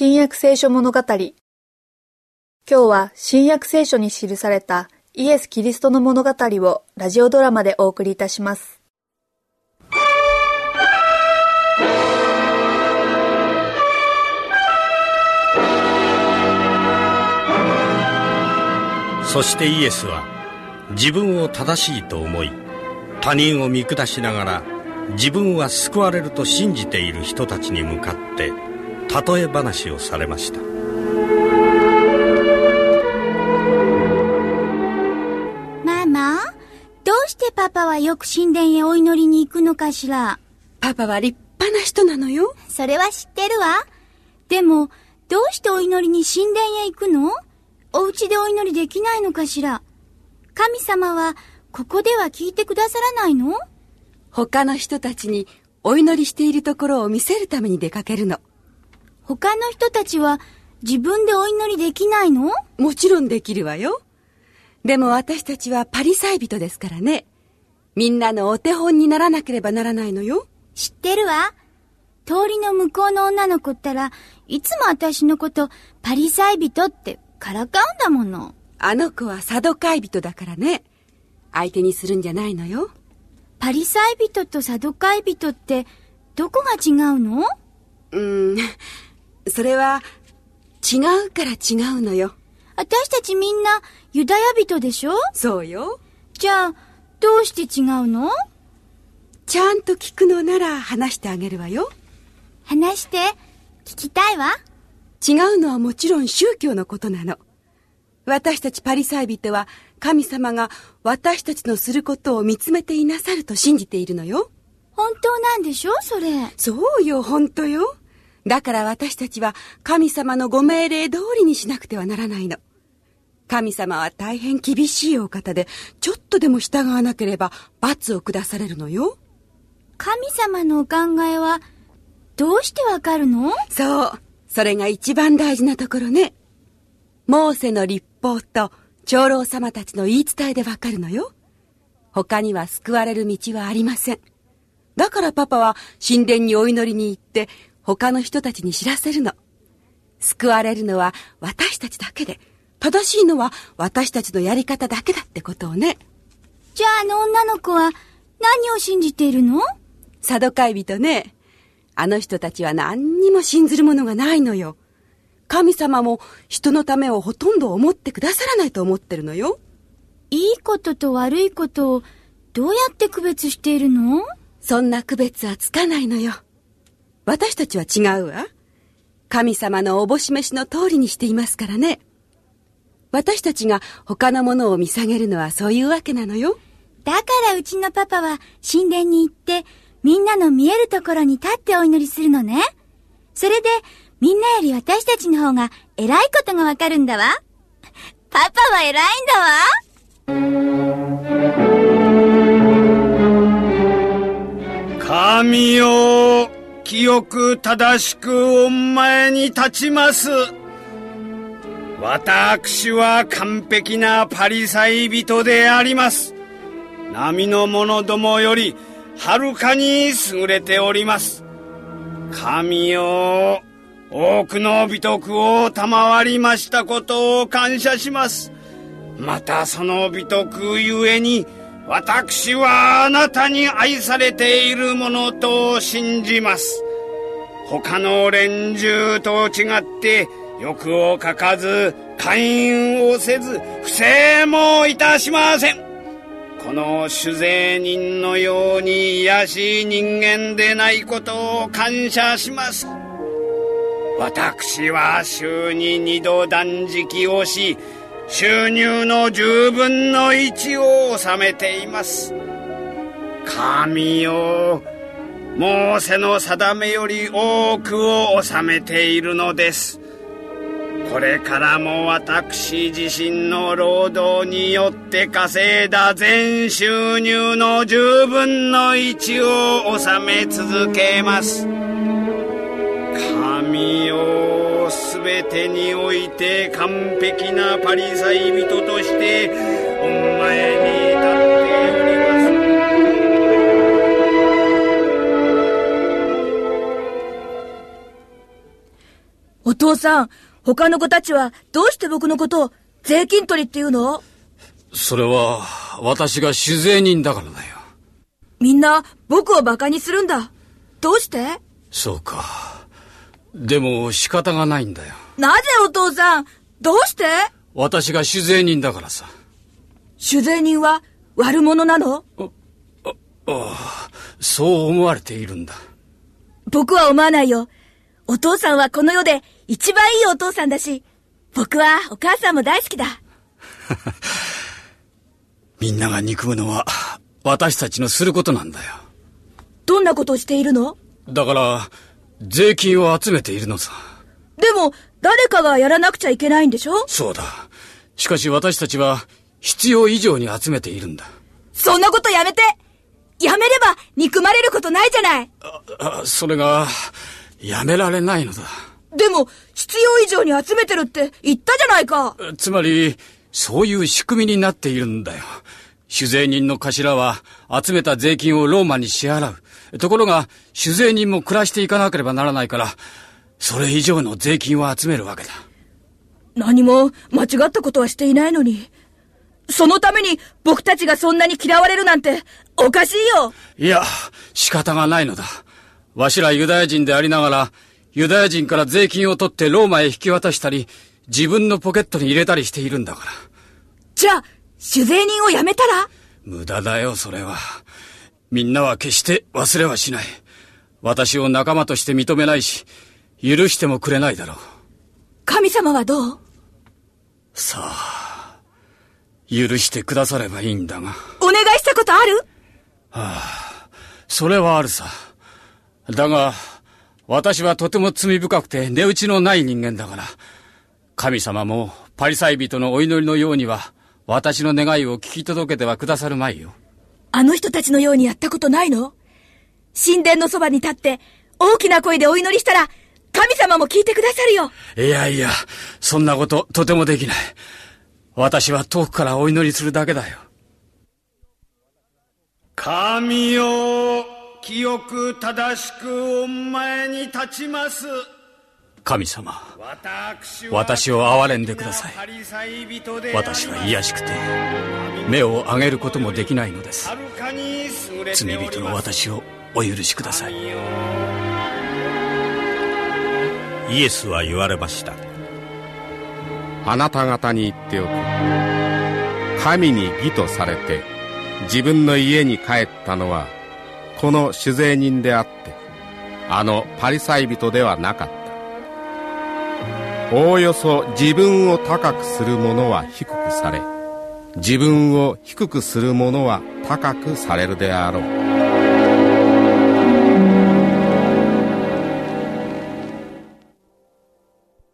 新約聖書物語今日は新約聖書に記されたイエス・キリストの物語をラジオドラマでお送りいたします。そしてイエスは自分を正しいと思い他人を見下しながら自分は救われると信じている人たちに向かって例え話をされましたママ、どうしてパパはよく神殿へお祈りに行くのかしら？パパは立派な人なのよ。それは知ってるわ。でも、どうしてお祈りに神殿へ行くの？お家でお祈りできないのかしら？神様は、ここでは聞いてくださらないの？他の人たちにお祈りしているところを見せるために出かけるの。他の人たちは自分でお祈りできないの？もちろんできるわよ。でも私たちはパリサイ人ですからね。みんなのお手本にならなければならないのよ。知ってるわ。通りの向こうの女の子ったらいつも私のことパリサイ人ってからかうんだもの。あの子はサドカイ人だからね。相手にするんじゃないのよ。パリサイ人とサドカイ人ってどこが違うの？うーん、それは違うから違うのよ。私たちみんなユダヤ人でしょ？そうよ。じゃあ、どうして違うの？ちゃんと聞くのなら話してあげるわよ。話して、聞きたいわ。違うのはもちろん宗教のことなの。私たちパリサイ人は神様が私たちのすることを見つめていなさると信じているのよ。本当なんでしょ？それ。そうよ、本当よ。だから私たちは神様のご命令通りにしなくてはならないの。神様は大変厳しいお方で、ちょっとでも従わなければ罰を下されるのよ。神様のお考えは、どうしてわかるの？そう。それが一番大事なところね。モーセの立法と長老様たちの言い伝えでわかるのよ。他には救われる道はありません。だからパパは神殿にお祈りに行って他の人たちに知らせるの。救われるのは私たちだけで、正しいのは私たちのやり方だけだってことをね。じゃああの女の子は何を信じているの？サドカイ人ね。あの人たちは何にも信ずるものがないのよ。神様も人のためをほとんど思ってくださらないと思ってるのよ。いいことと悪いことをどうやって区別しているの？そんな区別はつかないのよ。私たちは違うわ。神様のおぼし飯の通りにしていますからね。私たちが他のものを見下げるのはそういうわけなのよ。だからうちのパパは神殿に行ってみんなの見えるところに立ってお祈りするのね。それでみんなより私たちの方が偉いことがわかるんだわ。パパは偉いんだわ。神よ、清く正しくお前に立ちます。私は完璧なパリサイ人であります。波の者どもよりはるかに優れております。神よ、多くの美徳を賜りましたことを感謝します。またその美徳ゆえに、私はあなたに愛されているものと信じます。他の連中と違って欲をかかず、勧誘をせず、不正もいたしません。この酒税人のように卑しい人間でないことを感謝します。私は週に二度断食をし、収入の十分の一を納めています。神よ、モーセの定めより多くを納めているのです。これからも私自身の労働によって稼いだ全収入の十分の一を納め続けます。神よ、べてにおいて完璧なパリサイ人としてお前に立っております。お父父さん、他の子たちはどうして僕のことを税金取りって言うの？それは、私が酒税人だからだよ。みんな僕を馬鹿にするんだ。どうして？そうか。でも仕方がないんだよ。なぜお父さん？どうして？私が酒税人だからさ。酒税人は悪者なの？ああ、そう思われているんだ。僕は思わないよ。お父さんはこの世で一番いいお父さんだし、僕はお母さんも大好きだ。みんなが憎むのは私たちのすることなんだよ。どんなことをしているの？だから、税金を集めているのさ。でも、誰かがやらなくちゃいけないんでしょ？そうだ。しかし私たちは必要以上に集めているんだ。そんなことやめてやめれば憎まれることないじゃないあ、それが、やめられないのだ。でも、必要以上に集めてるって言ったじゃないかつまり、そういう仕組みになっているんだよ。酒税人の頭は集めた税金をローマに支払う。ところが、酒税人も暮らしていかなければならないから、それ以上の税金を集めるわけだ。何も間違ったことはしていないのに。そのために僕たちがそんなに嫌われるなんておかしいよいや、仕方がないのだ。わしらユダヤ人でありながら、ユダヤ人から税金を取ってローマへ引き渡したり、自分のポケットに入れたりしているんだから。じゃあ、酒税人を辞めたら？無駄だよ、それは。みんなは決して忘れはしない。私を仲間として認めないし、許してもくれないだろう。神様はどう？さあ、許してくださればいいんだが。お願いしたことある？それはあるさ。だが、私はとても罪深くて値打ちのない人間だから、神様もパリサイ人のお祈りのようには、私の願いを聞き届けてはくださるまいよ。あの人たちのようにやったことないの？神殿のそばに立って大きな声でお祈りしたら神様も聞いてくださるよいやいや、そんなこととてもできない。私は遠くからお祈りするだけだよ。神よ清く正しくお前に立ちます神様、私私を憐れんでください。い私は卑しくて、目を上げることもできないのです。罪人の私をお許しください。イエスは言われました。あなた方に言っておく。神に義とされて自分の家に帰ったのはこの酒税人であってあのパリサイ人ではなかったおおよそ自分を高くする者は低くされ自分を低くする者は高くされるであろう。